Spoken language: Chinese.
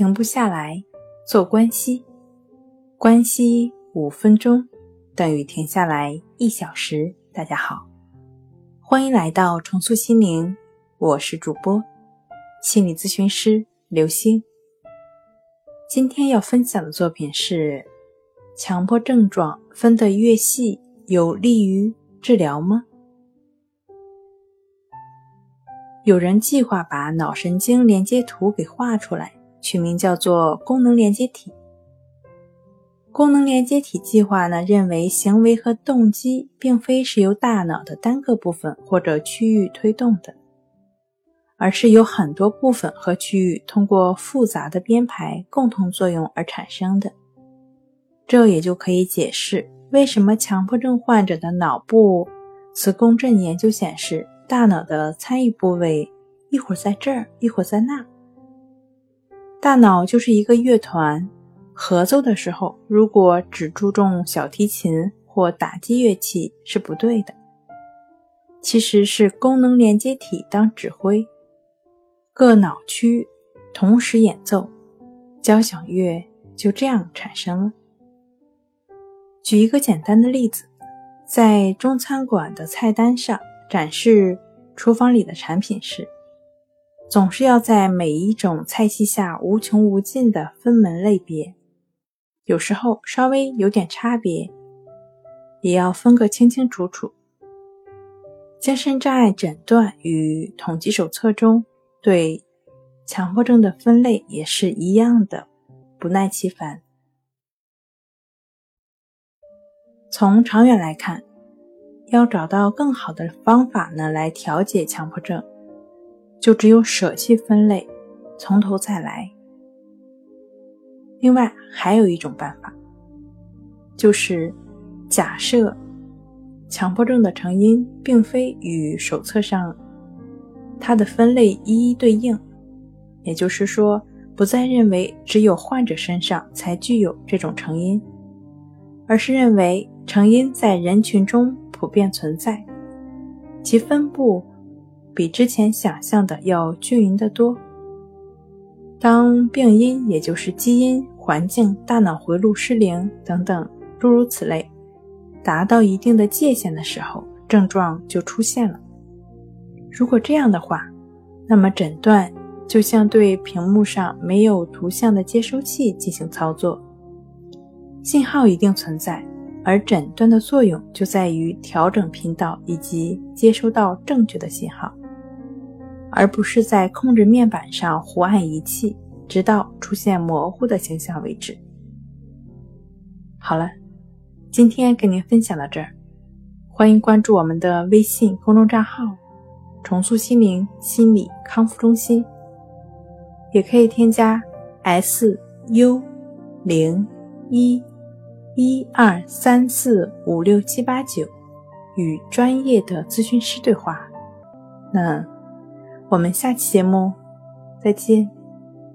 停不下来，做关息，关息五分钟等于停下来一小时。大家好，欢迎来到重塑心灵，我是主播心理咨询师刘星。今天要分享的作品是：强迫症状分得越细，有利于治疗吗？有人计划把脑神经连接图给画出来，取名叫做功能连接体。功能连接体计划呢，认为行为和动机并非是由大脑的单个部分或者区域推动的，而是由很多部分和区域通过复杂的编排共同作用而产生的。这也就可以解释为什么强迫症患者的脑部磁共振研究显示。大脑的参与部位一会儿在这儿，一会儿在那。大脑就是一个乐团，合奏的时候，如果只注重小提琴或打击乐器是不对的。其实是功能连接体当指挥，各脑区同时演奏，交响乐就这样产生了。举一个简单的例子，在中餐馆的菜单上。展示厨房里的产品时，总是要在每一种菜系下无穷无尽的分门类别，有时候稍微有点差别，也要分个清清楚楚。精神障碍诊断与统计手册中对强迫症的分类也是一样的，不耐其烦。从长远来看。要找到更好的方法呢，来调节强迫症，就只有舍弃分类，从头再来。另外还有一种办法，就是假设强迫症的成因并非与手册上它的分类一一对应，也就是说，不再认为只有患者身上才具有这种成因，而是认为成因在人群中。普遍存在，其分布比之前想象的要均匀得多。当病因，也就是基因、环境、大脑回路失灵等等诸如此类，达到一定的界限的时候，症状就出现了。如果这样的话，那么诊断就像对屏幕上没有图像的接收器进行操作，信号一定存在。而诊断的作用就在于调整频道以及接收到正确的信号，而不是在控制面板上胡按仪器，直到出现模糊的形象为止。好了，今天跟您分享到这儿，欢迎关注我们的微信公众账号“重塑心灵心理康复中心”，也可以添加 “s u 零一”。一二三四五六七八九，与专业的咨询师对话。那我们下期节目再见。